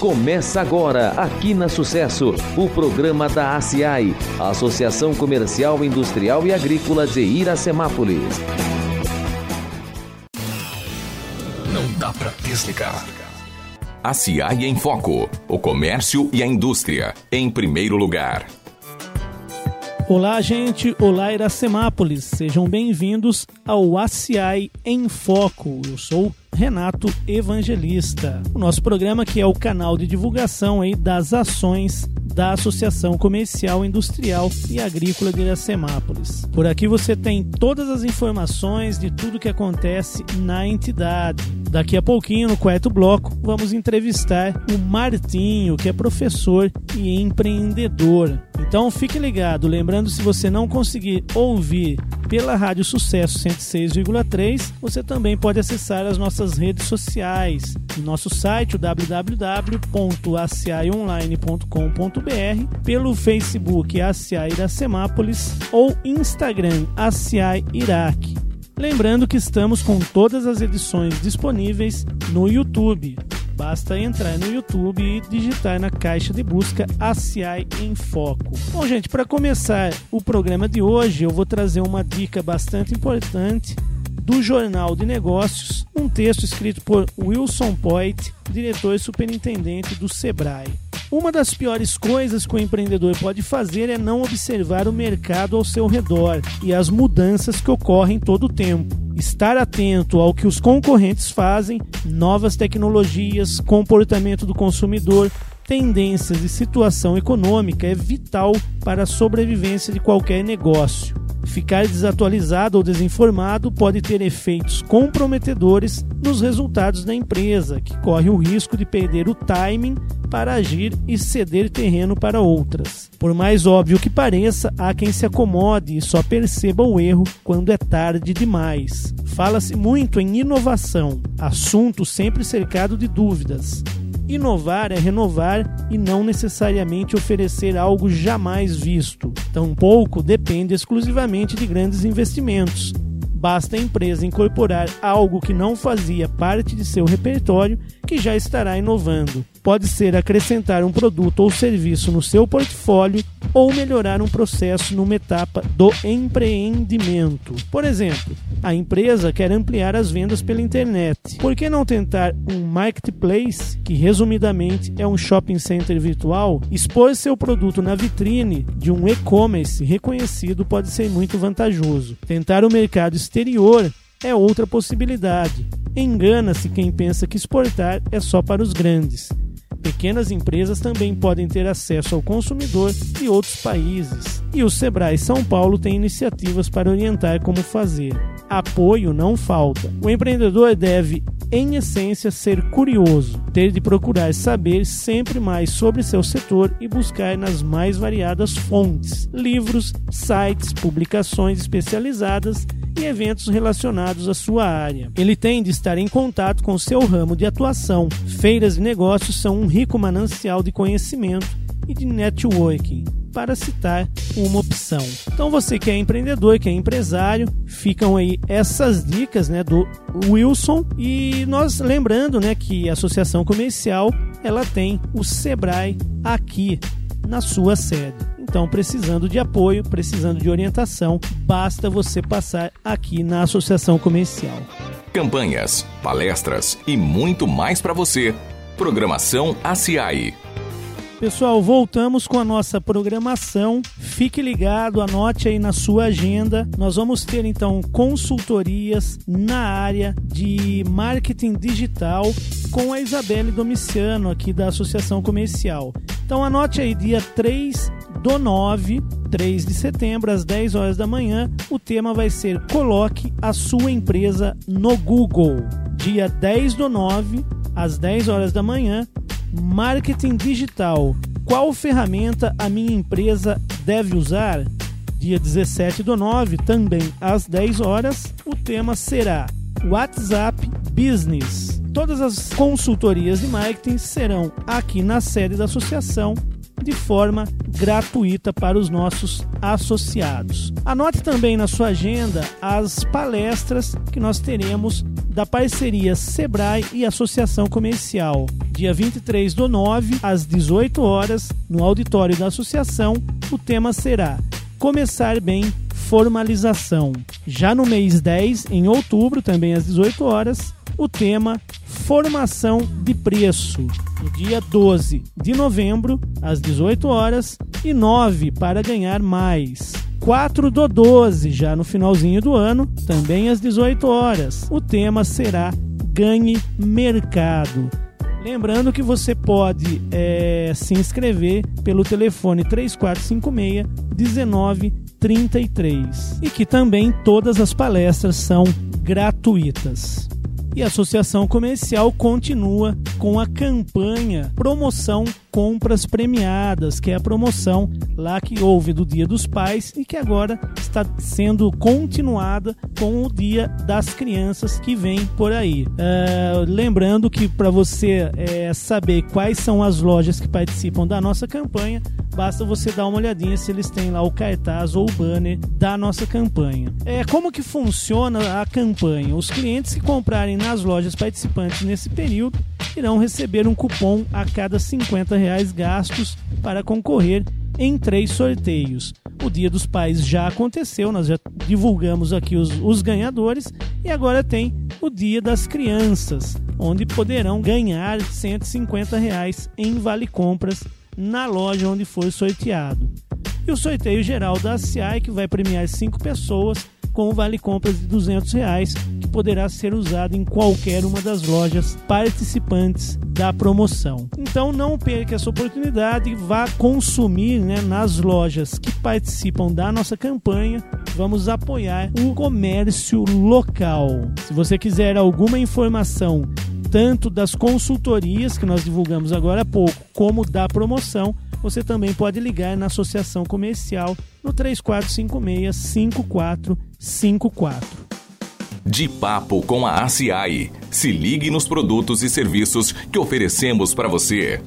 Começa agora, aqui na Sucesso, o programa da ACI, Associação Comercial, Industrial e Agrícola de Iracemápolis. Não dá para desligar. ACI em Foco. O comércio e a indústria, em primeiro lugar. Olá, gente. Olá, Iracemápolis. Sejam bem-vindos ao ACI em Foco. Eu sou Renato Evangelista. O nosso programa que é o canal de divulgação aí das ações da Associação Comercial, Industrial e Agrícola de Iracemápolis. Por aqui você tem todas as informações de tudo que acontece na entidade. Daqui a pouquinho, no quarto bloco, vamos entrevistar o Martinho, que é professor e empreendedor. Então fique ligado, lembrando se você não conseguir ouvir pela Rádio Sucesso 106,3, você também pode acessar as nossas redes sociais. nosso site, www.acionline.com.br, pelo Facebook ACI Iracemápolis ou Instagram ACI Iraque. Lembrando que estamos com todas as edições disponíveis no YouTube. Basta entrar no YouTube e digitar na caixa de busca ACI em Foco. Bom, gente, para começar o programa de hoje, eu vou trazer uma dica bastante importante do Jornal de Negócios, um texto escrito por Wilson Poit, diretor e superintendente do Sebrae. Uma das piores coisas que o empreendedor pode fazer é não observar o mercado ao seu redor e as mudanças que ocorrem todo o tempo. Estar atento ao que os concorrentes fazem, novas tecnologias, comportamento do consumidor, tendências e situação econômica é vital para a sobrevivência de qualquer negócio. Ficar desatualizado ou desinformado pode ter efeitos comprometedores nos resultados da empresa, que corre o risco de perder o timing para agir e ceder terreno para outras. Por mais óbvio que pareça, há quem se acomode e só perceba o erro quando é tarde demais. Fala-se muito em inovação, assunto sempre cercado de dúvidas. Inovar é renovar e não necessariamente oferecer algo jamais visto. Tampouco depende exclusivamente de grandes investimentos. Basta a empresa incorporar algo que não fazia parte de seu repertório que já estará inovando. Pode ser acrescentar um produto ou serviço no seu portfólio ou melhorar um processo numa etapa do empreendimento. Por exemplo, a empresa quer ampliar as vendas pela internet. Por que não tentar um marketplace, que resumidamente é um shopping center virtual? Expor seu produto na vitrine de um e-commerce reconhecido pode ser muito vantajoso. Tentar o mercado exterior é outra possibilidade. Engana-se quem pensa que exportar é só para os grandes. Pequenas empresas também podem ter acesso ao consumidor de outros países. E o Sebrae São Paulo tem iniciativas para orientar como fazer. Apoio não falta. O empreendedor deve, em essência, ser curioso, ter de procurar saber sempre mais sobre seu setor e buscar nas mais variadas fontes, livros, sites, publicações especializadas e eventos relacionados à sua área. Ele tem de estar em contato com seu ramo de atuação. Feiras de negócios são um rico manancial de conhecimento e de networking, para citar uma opção. Então você que é empreendedor, que é empresário, ficam aí essas dicas, né, do Wilson e nós lembrando, né, que a associação comercial ela tem o Sebrae aqui na sua sede. Então, precisando de apoio, precisando de orientação, basta você passar aqui na Associação Comercial. Campanhas, palestras e muito mais para você. Programação ACI. Pessoal, voltamos com a nossa programação. Fique ligado, anote aí na sua agenda. Nós vamos ter então consultorias na área de marketing digital com a Isabelle Domiciano aqui da Associação Comercial. Então anote aí dia 3 do 9, 3 de setembro, às 10 horas da manhã. O tema vai ser Coloque a sua empresa no Google. Dia 10 do 9, às 10 horas da manhã. Marketing digital. Qual ferramenta a minha empresa deve usar? Dia 17 do 9, também às 10 horas. O tema será WhatsApp Business. Todas as consultorias de marketing serão aqui na sede da associação de forma gratuita para os nossos associados. Anote também na sua agenda as palestras que nós teremos da parceria Sebrae e Associação Comercial. Dia 23 do 9, às 18 horas, no auditório da associação, o tema será Começar Bem Formalização. Já no mês 10, em outubro, também às 18 horas, o tema Formação de Preço. No dia 12 de novembro, às 18 horas, e 9 para ganhar mais. 4 do 12, já no finalzinho do ano, também às 18 horas. O tema será Ganhe Mercado. Lembrando que você pode é, se inscrever pelo telefone 3456 1933 e que também todas as palestras são gratuitas. E a Associação Comercial continua com a campanha Promoção Compras Premiadas, que é a promoção lá que houve do Dia dos Pais e que agora está sendo continuada com o Dia das Crianças que vem por aí. Uh, lembrando que para você é, saber quais são as lojas que participam da nossa campanha, basta você dar uma olhadinha se eles têm lá o cartaz ou o banner da nossa campanha. É como que funciona a campanha? Os clientes que comprarem nas lojas participantes nesse período irão receber um cupom a cada 50 reais gastos para concorrer em três sorteios. O Dia dos Pais já aconteceu, nós já divulgamos aqui os, os ganhadores e agora tem o Dia das Crianças, onde poderão ganhar 150 reais em vale compras na loja onde for sorteado. E o sorteio geral da CI que vai premiar cinco pessoas com o vale compras de 200 reais que poderá ser usado em qualquer uma das lojas participantes da promoção. Então não perca essa oportunidade vá consumir né, nas lojas que participam da nossa campanha. Vamos apoiar o comércio local. Se você quiser alguma informação tanto das consultorias que nós divulgamos agora há pouco, como da promoção, você também pode ligar na Associação Comercial no 3456 5454. De papo com a ACI. Se ligue nos produtos e serviços que oferecemos para você.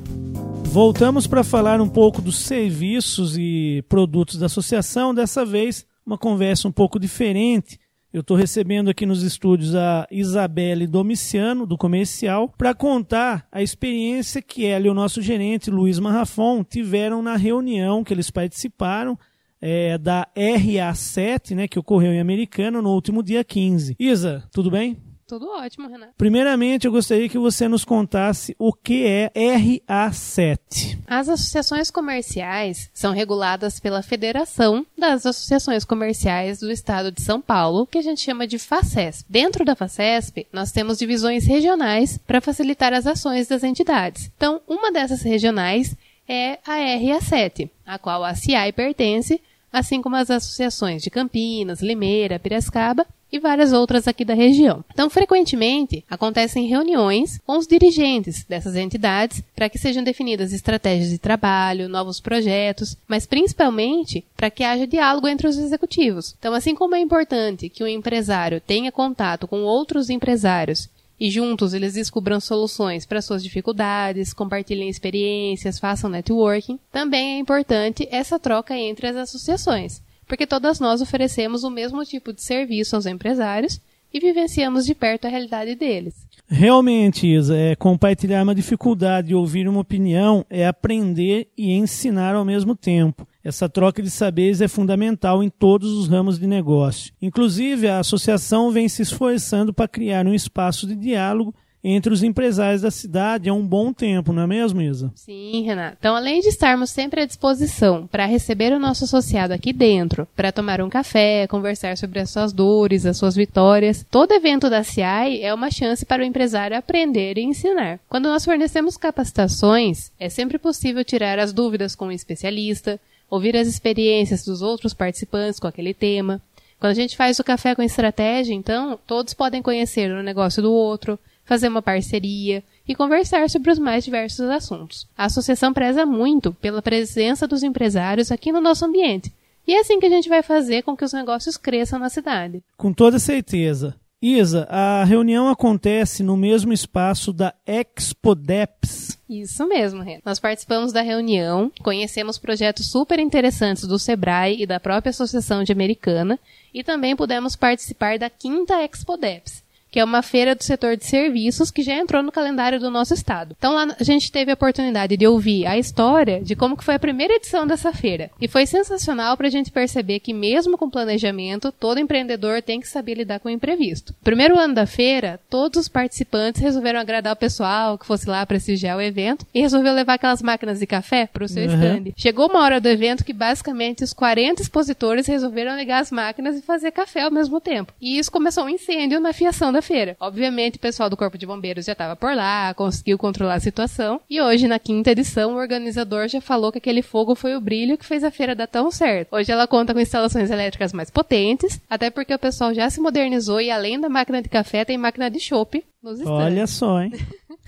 Voltamos para falar um pouco dos serviços e produtos da associação, dessa vez uma conversa um pouco diferente eu estou recebendo aqui nos estúdios a Isabelle Domiciano, do Comercial, para contar a experiência que ela e o nosso gerente, Luiz Marrafon, tiveram na reunião que eles participaram é, da RA7, né, que ocorreu em Americana no último dia 15. Isa, tudo bem? Tudo ótimo, Renato. Primeiramente, eu gostaria que você nos contasse o que é RA7. As associações comerciais são reguladas pela Federação das Associações Comerciais do Estado de São Paulo, que a gente chama de FACESP. Dentro da FACESP, nós temos divisões regionais para facilitar as ações das entidades. Então, uma dessas regionais é a RA7, a qual a CI pertence, assim como as associações de Campinas, Limeira, Piracicaba e várias outras aqui da região. Então, frequentemente, acontecem reuniões com os dirigentes dessas entidades para que sejam definidas estratégias de trabalho, novos projetos, mas principalmente para que haja diálogo entre os executivos. Então, assim como é importante que o empresário tenha contato com outros empresários e juntos eles descubram soluções para suas dificuldades, compartilhem experiências, façam networking, também é importante essa troca entre as associações porque todas nós oferecemos o mesmo tipo de serviço aos empresários e vivenciamos de perto a realidade deles. Realmente, Isa, é, compartilhar uma dificuldade e ouvir uma opinião é aprender e ensinar ao mesmo tempo. Essa troca de saberes é fundamental em todos os ramos de negócio. Inclusive, a associação vem se esforçando para criar um espaço de diálogo entre os empresários da cidade há um bom tempo, não é mesmo, Isa? Sim, Renato. Então, além de estarmos sempre à disposição para receber o nosso associado aqui dentro, para tomar um café, conversar sobre as suas dores, as suas vitórias, todo evento da CIAI é uma chance para o empresário aprender e ensinar. Quando nós fornecemos capacitações, é sempre possível tirar as dúvidas com um especialista, ouvir as experiências dos outros participantes com aquele tema. Quando a gente faz o café com estratégia, então, todos podem conhecer o negócio do outro, fazer uma parceria e conversar sobre os mais diversos assuntos. A associação preza muito pela presença dos empresários aqui no nosso ambiente. E é assim que a gente vai fazer com que os negócios cresçam na cidade. Com toda certeza. Isa, a reunião acontece no mesmo espaço da Expodeps. Isso mesmo, Renan. Nós participamos da reunião, conhecemos projetos super interessantes do Sebrae e da própria Associação de Americana e também pudemos participar da quinta Expodeps, que é uma feira do setor de serviços que já entrou no calendário do nosso estado. Então lá a gente teve a oportunidade de ouvir a história de como que foi a primeira edição dessa feira. E foi sensacional para a gente perceber que mesmo com planejamento, todo empreendedor tem que saber lidar com o imprevisto. Primeiro ano da feira, todos os participantes resolveram agradar o pessoal que fosse lá prestigiar o evento e resolveu levar aquelas máquinas de café para o seu uhum. stand. Chegou uma hora do evento que basicamente os 40 expositores resolveram ligar as máquinas e fazer café ao mesmo tempo. E isso começou um incêndio na fiação da feira. Obviamente, o pessoal do Corpo de Bombeiros já estava por lá, conseguiu controlar a situação. E hoje, na quinta edição, o organizador já falou que aquele fogo foi o brilho que fez a feira dar tão certo. Hoje ela conta com instalações elétricas mais potentes, até porque o pessoal já se modernizou e além da máquina de café, tem máquina de chopp nos Olha só, hein?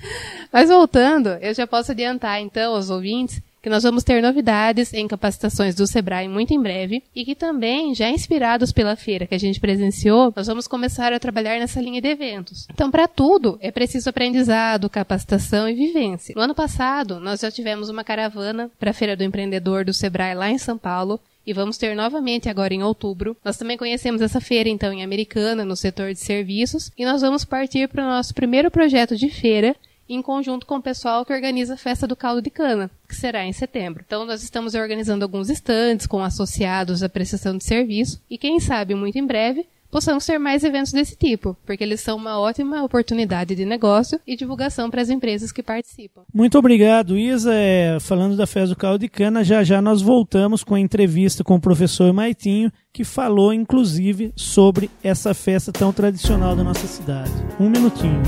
Mas voltando, eu já posso adiantar então aos ouvintes que nós vamos ter novidades em capacitações do Sebrae muito em breve e que também, já inspirados pela feira que a gente presenciou, nós vamos começar a trabalhar nessa linha de eventos. Então, para tudo, é preciso aprendizado, capacitação e vivência. No ano passado, nós já tivemos uma caravana para a Feira do Empreendedor do Sebrae lá em São Paulo, e vamos ter novamente agora em outubro. Nós também conhecemos essa feira então em Americana, no setor de serviços, e nós vamos partir para o nosso primeiro projeto de feira, em conjunto com o pessoal que organiza a Festa do Caldo de Cana, que será em setembro. Então, nós estamos organizando alguns estandes com associados à prestação de serviço e, quem sabe, muito em breve, possamos ter mais eventos desse tipo, porque eles são uma ótima oportunidade de negócio e divulgação para as empresas que participam. Muito obrigado, Isa. É, falando da Festa do Caldo de Cana, já já nós voltamos com a entrevista com o professor Maitinho, que falou inclusive sobre essa festa tão tradicional da nossa cidade. Um minutinho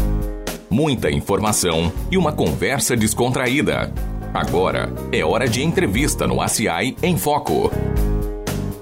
muita informação e uma conversa descontraída. Agora é hora de entrevista no ACI em Foco.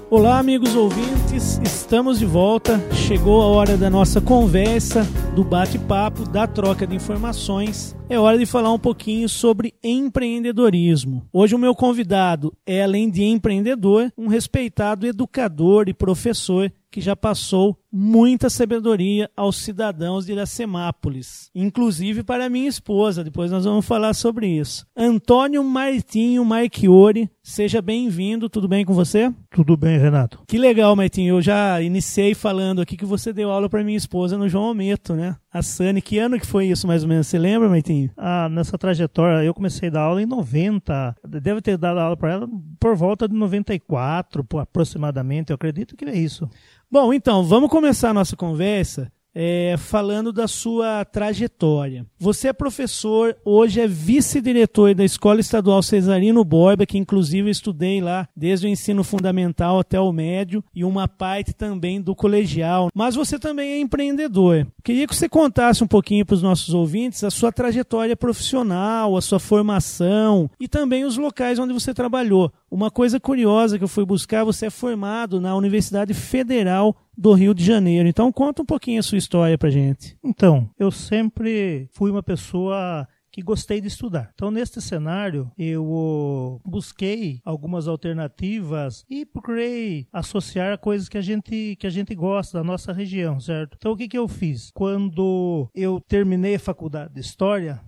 Olá, amigos ouvintes, estamos de volta. Chegou a hora da nossa conversa, do bate-papo, da troca de informações. É hora de falar um pouquinho sobre empreendedorismo. Hoje, o meu convidado é, além de empreendedor, um respeitado educador e professor que já passou muita sabedoria aos cidadãos de Iracemápolis, inclusive para minha esposa. Depois nós vamos falar sobre isso. Antônio Martinho Marchiori, seja bem-vindo. Tudo bem com você? Tudo bem, Renato. Que legal, Martinho. Eu já iniciei falando aqui que você deu aula para minha esposa no João Almeto, né? A Sani. Que ano que foi isso, mais ou menos? Você lembra, Martinho? Ah, nessa trajetória, eu comecei a dar aula em 90. Deve ter dado aula para ela por volta de 94, aproximadamente. Eu acredito que é isso. Bom, então, vamos começar a nossa conversa é, falando da sua trajetória. Você é professor, hoje é vice-diretor da Escola Estadual Cesarino Borba, que inclusive estudei lá desde o ensino fundamental até o médio, e uma parte também do colegial. Mas você também é empreendedor. Queria que você contasse um pouquinho para os nossos ouvintes a sua trajetória profissional, a sua formação e também os locais onde você trabalhou. Uma coisa curiosa que eu fui buscar, você é formado na Universidade Federal do Rio de Janeiro. Então conta um pouquinho a sua história pra gente. Então, eu sempre fui uma pessoa que gostei de estudar. Então, neste cenário, eu busquei algumas alternativas e procurei associar coisas que a gente que a gente gosta da nossa região, certo? Então, o que que eu fiz? Quando eu terminei a faculdade de história,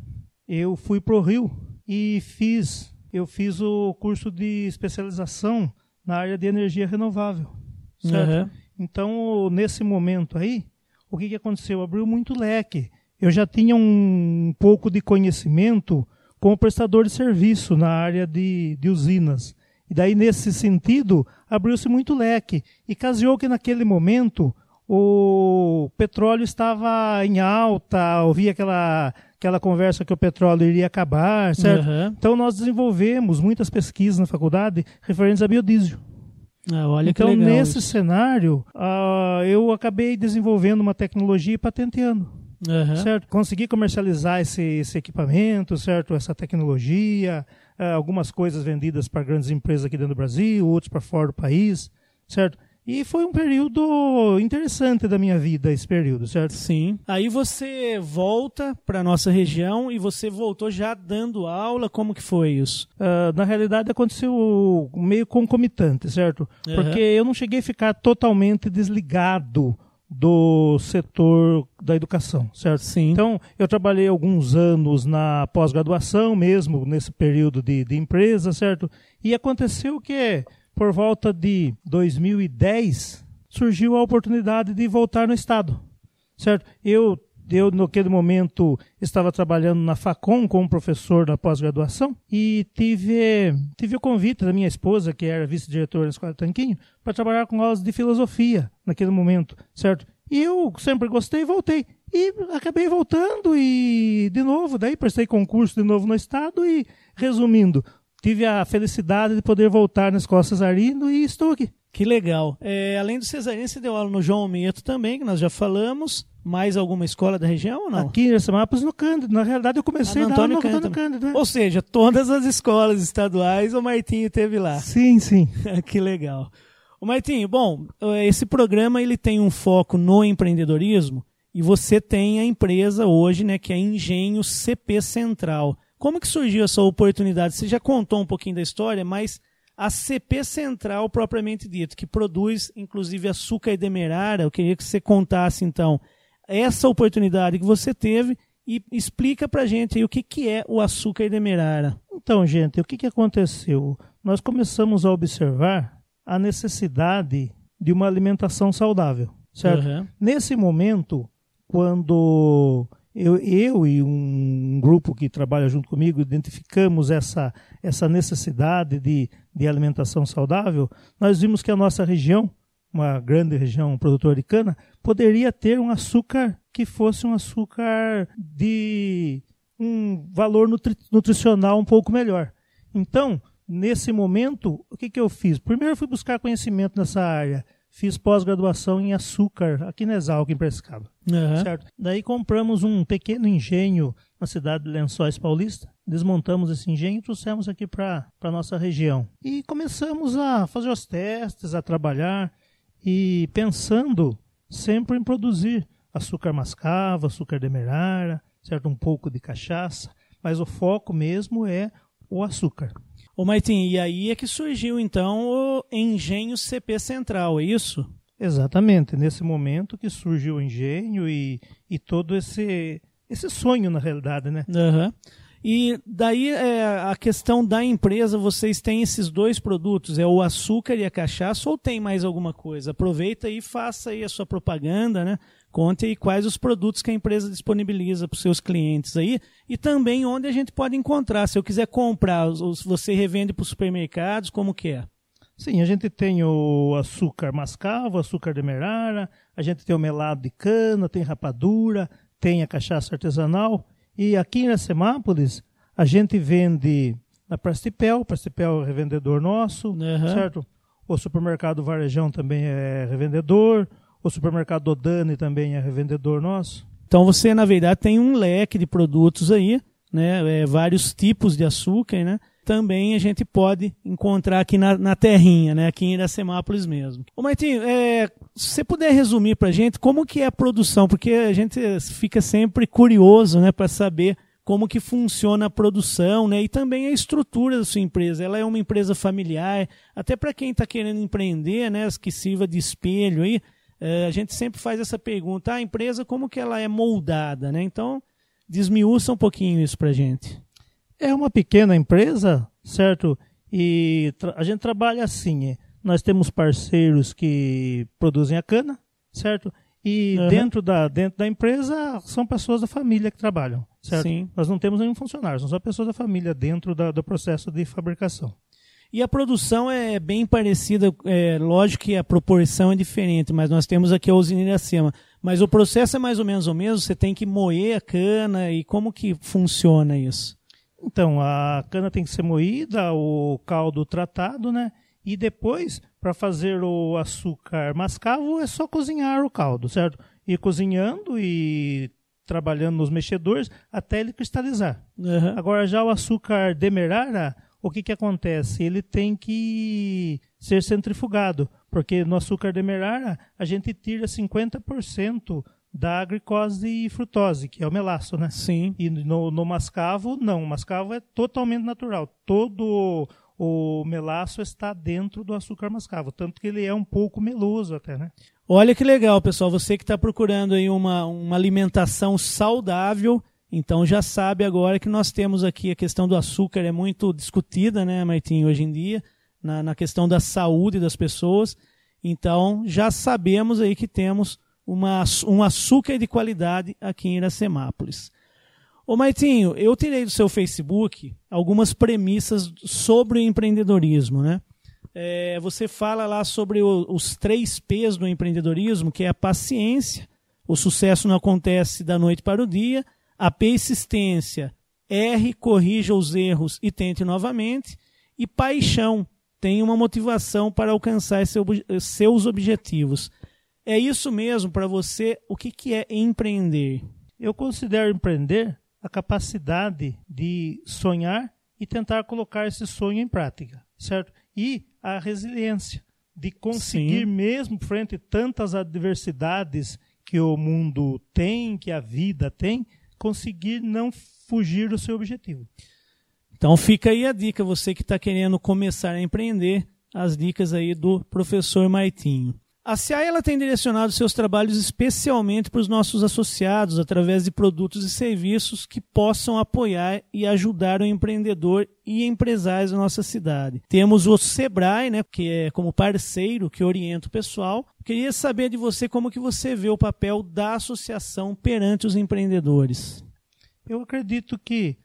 eu fui pro Rio e fiz eu fiz o curso de especialização na área de energia renovável, certo? Uhum. Então, nesse momento aí, o que, que aconteceu? Abriu muito leque. Eu já tinha um pouco de conhecimento como prestador de serviço na área de, de usinas. E daí, nesse sentido, abriu-se muito leque. E caseou que naquele momento o petróleo estava em alta, ouvia aquela aquela conversa que o petróleo iria acabar, certo? Uhum. Então nós desenvolvemos muitas pesquisas na faculdade referentes a biodiesel. Ah, olha então, que legal nesse isso. cenário, uh, eu acabei desenvolvendo uma tecnologia e patenteando. Uhum. Certo? Consegui comercializar esse, esse equipamento, certo? Essa tecnologia, uh, algumas coisas vendidas para grandes empresas aqui dentro do Brasil, outros para fora do país, certo? E foi um período interessante da minha vida, esse período, certo? Sim. Aí você volta para nossa região e você voltou já dando aula, como que foi isso? Uh, na realidade aconteceu meio concomitante, certo? Uhum. Porque eu não cheguei a ficar totalmente desligado do setor da educação, certo? Sim. Então, eu trabalhei alguns anos na pós-graduação mesmo, nesse período de, de empresa, certo? E aconteceu que por volta de 2010, surgiu a oportunidade de voltar no Estado. certo? Eu eu, naquele momento, estava trabalhando na FACOM como professor na pós-graduação e tive, tive o convite da minha esposa, que era vice-diretora da Escola Tanquinho, para trabalhar com aulas de filosofia naquele momento, certo? E eu sempre gostei e voltei. E acabei voltando e, de novo, daí prestei concurso de novo no Estado e, resumindo, tive a felicidade de poder voltar na Escola Cesarino e estou aqui. Que legal. É, além do Cesarino, você deu aula no João Almeto também, que nós já falamos. Mais alguma escola da região ou não? Aqui em Mapas no Cândido. Na realidade, eu comecei ah, no Antônio, no Antônio Cândido. Né? Ou seja, todas as escolas estaduais o Martinho teve lá. Sim, sim. que legal. O Martinho, bom, esse programa ele tem um foco no empreendedorismo e você tem a empresa hoje, né, que é Engenho CP Central. Como que surgiu essa oportunidade? Você já contou um pouquinho da história, mas a CP Central propriamente dito, que produz inclusive açúcar e demerara, eu queria que você contasse então essa oportunidade que você teve e explica para gente aí o que, que é o açúcar demerara. Então, gente, o que, que aconteceu? Nós começamos a observar a necessidade de uma alimentação saudável, certo? Uhum. Nesse momento, quando eu, eu e um grupo que trabalha junto comigo identificamos essa, essa necessidade de, de alimentação saudável, nós vimos que a nossa região uma grande região produtora de cana, poderia ter um açúcar que fosse um açúcar de um valor nutri nutricional um pouco melhor. Então, nesse momento, o que, que eu fiz? Primeiro fui buscar conhecimento nessa área. Fiz pós-graduação em açúcar aqui na Exalc, em Prescaba. Uhum. Certo? Daí compramos um pequeno engenho na cidade de Lençóis Paulista. Desmontamos esse engenho e trouxemos aqui para a nossa região. E começamos a fazer os testes, a trabalhar e pensando sempre em produzir açúcar mascavo, açúcar demerara, certo? um pouco de cachaça, mas o foco mesmo é o açúcar. Ô Martim, e aí é que surgiu então o Engenho CP Central, é isso? Exatamente, nesse momento que surgiu o engenho e, e todo esse, esse sonho na realidade, né? Uhum. E daí é, a questão da empresa, vocês têm esses dois produtos, é o açúcar e a cachaça, ou tem mais alguma coisa? Aproveita e faça aí a sua propaganda, né? Conte aí quais os produtos que a empresa disponibiliza para os seus clientes aí e também onde a gente pode encontrar. Se eu quiser comprar, você revende para os supermercados, como que é? Sim, a gente tem o açúcar mascavo, açúcar demerara, a gente tem o melado de cana, tem rapadura, tem a cachaça artesanal e aqui em Iracemápolis, a gente vende na Prastipel, Prastipel é revendedor nosso, uhum. certo? O supermercado Varejão também é revendedor, o supermercado Dodani também é revendedor nosso. Então você, na verdade, tem um leque de produtos aí, né? É, vários tipos de açúcar, né? também a gente pode encontrar aqui na, na terrinha, né? aqui em Iracemápolis mesmo. Ô Martinho, é, se você puder resumir para a gente como que é a produção, porque a gente fica sempre curioso né, para saber como que funciona a produção né, e também a estrutura da sua empresa. Ela é uma empresa familiar, até para quem está querendo empreender, né, que sirva de espelho aí, a gente sempre faz essa pergunta, ah, a empresa como que ela é moldada, né? Então, desmiuça um pouquinho isso para a gente. É uma pequena empresa, certo? E a gente trabalha assim. É, nós temos parceiros que produzem a cana, certo? E uhum. dentro, da, dentro da empresa são pessoas da família que trabalham, certo? Sim. Nós não temos nenhum funcionário, são só pessoas da família dentro da, do processo de fabricação. E a produção é bem parecida, é, lógico que a proporção é diferente, mas nós temos aqui a usina Iracema. Mas o processo é mais ou menos o mesmo, você tem que moer a cana e como que funciona isso? Então, a cana tem que ser moída, o caldo tratado, né? E depois, para fazer o açúcar mascavo, é só cozinhar o caldo, certo? Ir cozinhando e trabalhando nos mexedores até ele cristalizar. Uhum. Agora, já o açúcar demerara, o que, que acontece? Ele tem que ser centrifugado, porque no açúcar demerara a gente tira 50% da glicose e frutose, que é o melaço, né? Sim. E no, no mascavo, não. O mascavo é totalmente natural. Todo o melaço está dentro do açúcar mascavo, tanto que ele é um pouco meloso até, né? Olha que legal, pessoal. Você que está procurando aí uma, uma alimentação saudável, então já sabe agora que nós temos aqui a questão do açúcar, é muito discutida, né, Martim, hoje em dia, na, na questão da saúde das pessoas. Então já sabemos aí que temos uma, um açúcar de qualidade aqui em Iracemápolis. Ô Maitinho, eu tirei do seu Facebook algumas premissas sobre o empreendedorismo, né? É, você fala lá sobre o, os três P's do empreendedorismo, que é a paciência, o sucesso não acontece da noite para o dia, a persistência, erre, corrija os erros e tente novamente, e paixão, tem uma motivação para alcançar seu, seus objetivos. É isso mesmo para você? O que, que é empreender? Eu considero empreender a capacidade de sonhar e tentar colocar esse sonho em prática, certo? E a resiliência de conseguir, Sim. mesmo frente a tantas adversidades que o mundo tem, que a vida tem, conseguir não fugir do seu objetivo. Então fica aí a dica, você que está querendo começar a empreender, as dicas aí do professor Maitinho. A CIAI ela tem direcionado seus trabalhos especialmente para os nossos associados através de produtos e serviços que possam apoiar e ajudar o empreendedor e empresários da nossa cidade. Temos o Sebrae, né, que é como parceiro que orienta o pessoal. Queria saber de você como que você vê o papel da associação perante os empreendedores. Eu acredito que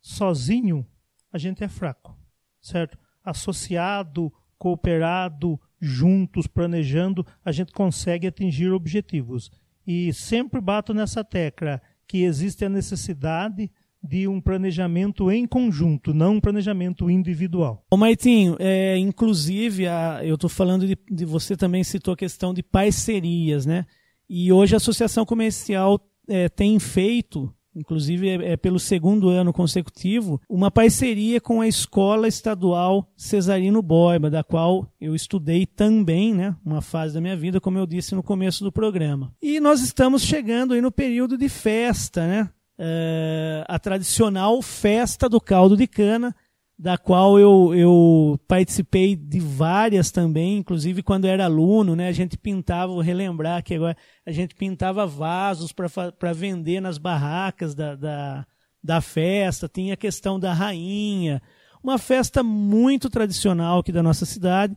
sozinho a gente é fraco, certo? Associado, cooperado, juntos, planejando, a gente consegue atingir objetivos. E sempre bato nessa tecla que existe a necessidade de um planejamento em conjunto, não um planejamento individual. Ô Maitinho, é, inclusive, a, eu estou falando de, de, você também citou a questão de parcerias, né? E hoje a Associação Comercial é, tem feito inclusive é, é, pelo segundo ano consecutivo, uma parceria com a Escola Estadual Cesarino Borba, da qual eu estudei também, né, uma fase da minha vida, como eu disse no começo do programa. E nós estamos chegando aí no período de festa, né? É, a tradicional festa do caldo de cana, da qual eu, eu participei de várias também, inclusive quando era aluno, né, a gente pintava, vou relembrar que agora, a gente pintava vasos para vender nas barracas da, da, da festa, tinha a questão da rainha, uma festa muito tradicional aqui da nossa cidade,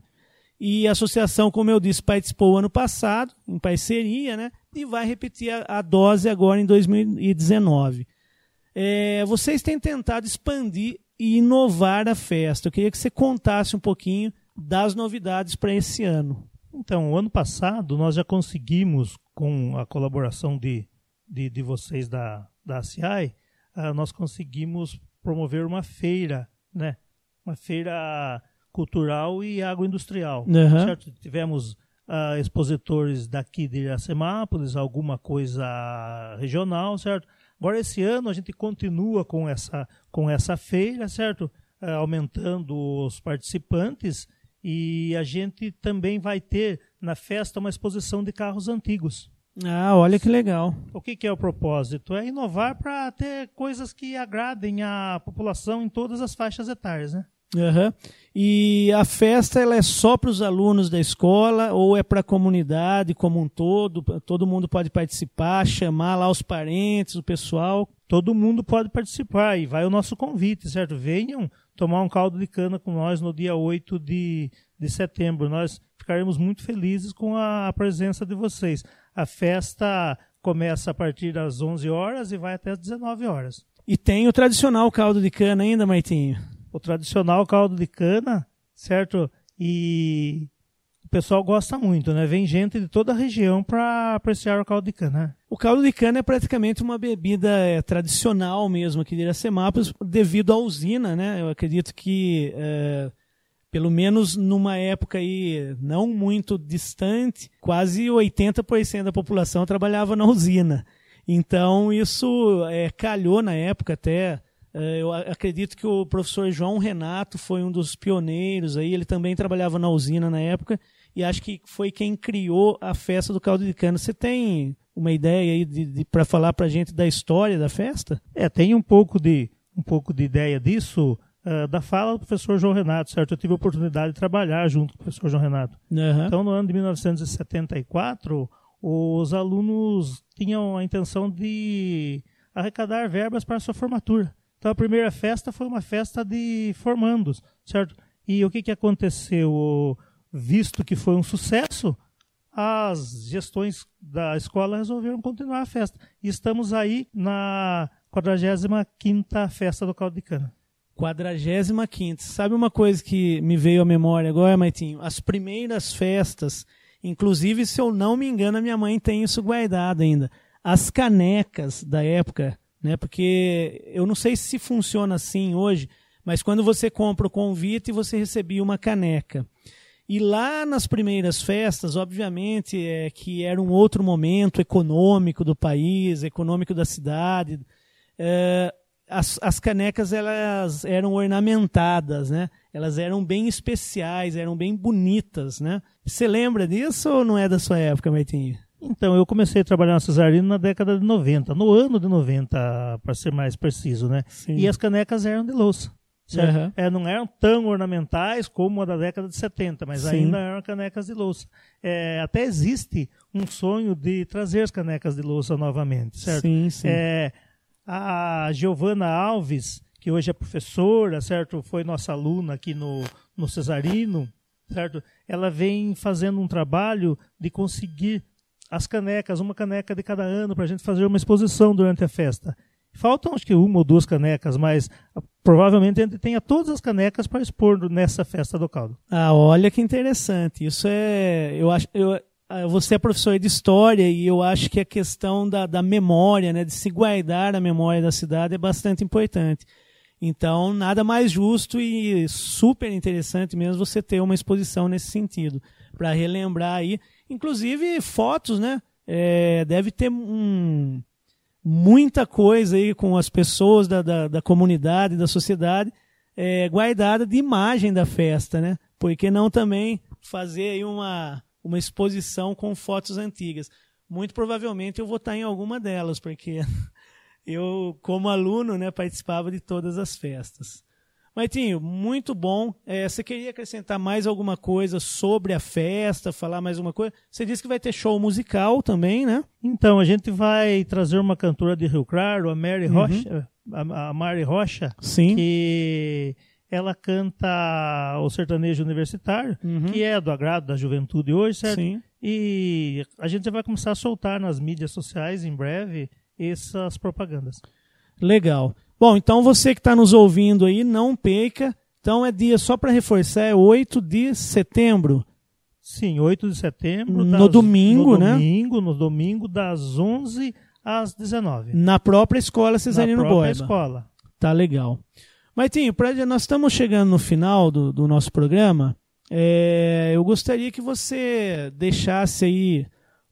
e a associação, como eu disse, participou ano passado, em parceria, né, e vai repetir a, a dose agora em 2019. É, vocês têm tentado expandir e inovar a festa. Eu queria que você contasse um pouquinho das novidades para esse ano. Então, o ano passado nós já conseguimos, com a colaboração de, de, de vocês da, da ACI, uh, ah, nós conseguimos promover uma feira, né? Uma feira cultural e agroindustrial. Uhum. Certo? Tivemos uh, expositores daqui de Iracemápolis, alguma coisa regional, certo? Agora, esse ano, a gente continua com essa, com essa feira, certo? Uh, aumentando os participantes e a gente também vai ter na festa uma exposição de carros antigos. Ah, olha que legal. O que, que é o propósito? É inovar para ter coisas que agradem a população em todas as faixas etárias, né? Uhum. E a festa ela é só para os alunos da escola ou é para a comunidade como um todo? Todo mundo pode participar, chamar lá os parentes, o pessoal? Todo mundo pode participar e vai o nosso convite, certo? Venham tomar um caldo de cana com nós no dia 8 de, de setembro. Nós ficaremos muito felizes com a presença de vocês. A festa começa a partir das 11 horas e vai até as 19 horas. E tem o tradicional caldo de cana ainda, Martinho? O tradicional caldo de cana, certo? E o pessoal gosta muito, né? Vem gente de toda a região para apreciar o caldo de cana. Né? O caldo de cana é praticamente uma bebida é, tradicional mesmo aqui de Iracemápolis, devido à usina, né? Eu acredito que, é, pelo menos numa época aí não muito distante, quase 80% da população trabalhava na usina. Então isso é, calhou na época até eu acredito que o professor João Renato foi um dos pioneiros aí, ele também trabalhava na usina na época e acho que foi quem criou a festa do caldo de cana. Você tem uma ideia aí de, de para falar para a gente da história da festa? É, tem um pouco de um pouco de ideia disso uh, da fala do professor João Renato, certo? Eu tive a oportunidade de trabalhar junto com o professor João Renato. Uhum. Então, no ano de 1974, os alunos tinham a intenção de arrecadar verbas para a sua formatura. Então a primeira festa foi uma festa de formandos, certo? E o que, que aconteceu? Visto que foi um sucesso, as gestões da escola resolveram continuar a festa. E estamos aí na 45ª Festa do Caldo de Cana. 45 Sabe uma coisa que me veio à memória agora, Maitinho? As primeiras festas, inclusive, se eu não me engano, a minha mãe tem isso guardado ainda. As canecas da época, né? Porque eu não sei se funciona assim hoje, mas quando você compra o convite, você recebia uma caneca. E lá nas primeiras festas, obviamente, é que era um outro momento econômico do país, econômico da cidade. É, as, as canecas elas eram ornamentadas, né? Elas eram bem especiais, eram bem bonitas, né? Você lembra disso ou não é da sua época, Martinho? Então, eu comecei a trabalhar na Cesarino na década de 90, no ano de 90, para ser mais preciso, né? Sim. E as canecas eram de louça. Uhum. É, não eram tão ornamentais como a da década de 70, mas Sim. ainda eram canecas de louça. É, até existe um sonho de trazer as canecas de louça novamente, certo? Sim, sim. É, a Giovana Alves, que hoje é professora, certo? Foi nossa aluna aqui no, no Cesarino, certo? Ela vem fazendo um trabalho de conseguir as canecas, uma caneca de cada ano, para a gente fazer uma exposição durante a festa. Faltam acho que uma ou duas canecas, mas ah, provavelmente a gente tenha todas as canecas para expor nessa festa do caldo. Ah, olha que interessante. Isso é. Eu acho. Eu, ah, você é professor de história e eu acho que a questão da, da memória, né, de se guardar a memória da cidade é bastante importante. Então, nada mais justo e super interessante mesmo você ter uma exposição nesse sentido, para relembrar aí, inclusive fotos, né? É, deve ter um, muita coisa aí com as pessoas da, da, da comunidade, da sociedade, é, guardada de imagem da festa, né? Por que não também fazer aí uma uma exposição com fotos antigas. Muito provavelmente eu vou estar em alguma delas, porque eu, como aluno, né, participava de todas as festas. Maitinho, muito bom. É, você queria acrescentar mais alguma coisa sobre a festa, falar mais alguma coisa? Você disse que vai ter show musical também, né? Então, a gente vai trazer uma cantora de Rio Claro, a Mary uhum. Rocha, a, a Mary Rocha, Sim. que ela canta o sertanejo universitário, uhum. que é do agrado da juventude hoje, certo? Sim. E a gente vai começar a soltar nas mídias sociais em breve essas propagandas. Legal. Bom, então você que está nos ouvindo aí, não perca. Então é dia, só para reforçar, é 8 de setembro. Sim, 8 de setembro. Das, no domingo, no né? Domingo, no domingo, das 11 às 19. Na própria escola Cesarino Boeba. Na própria escola. Tá legal. Maitinho, pra, nós estamos chegando no final do, do nosso programa. É, eu gostaria que você deixasse aí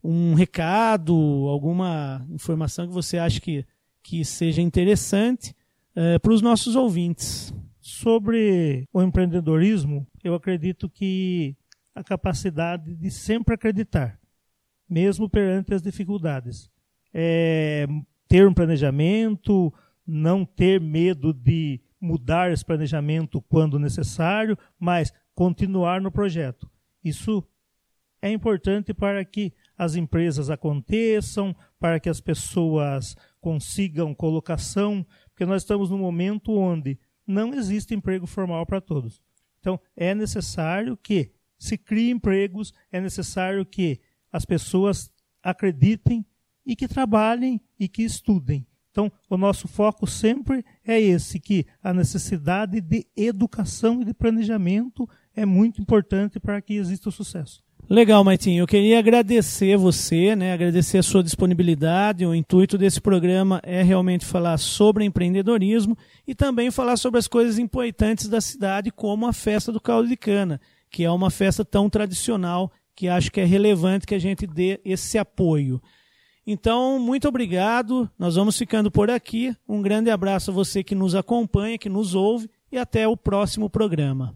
um recado, alguma informação que você acha que, que seja interessante é, para os nossos ouvintes. Sobre o empreendedorismo, eu acredito que a capacidade de sempre acreditar, mesmo perante as dificuldades. É, ter um planejamento, não ter medo de mudar esse planejamento quando necessário, mas continuar no projeto. Isso é importante para que as empresas aconteçam, para que as pessoas consigam colocação, porque nós estamos num momento onde não existe emprego formal para todos. Então, é necessário que se criem empregos, é necessário que as pessoas acreditem e que trabalhem e que estudem. Então, o nosso foco sempre é esse, que a necessidade de educação e de planejamento é muito importante para que exista o sucesso. Legal, Maitinho. Eu queria agradecer você, né? agradecer a sua disponibilidade. O intuito desse programa é realmente falar sobre empreendedorismo e também falar sobre as coisas importantes da cidade, como a festa do caldo de cana, que é uma festa tão tradicional que acho que é relevante que a gente dê esse apoio. Então, muito obrigado. Nós vamos ficando por aqui. Um grande abraço a você que nos acompanha, que nos ouve e até o próximo programa.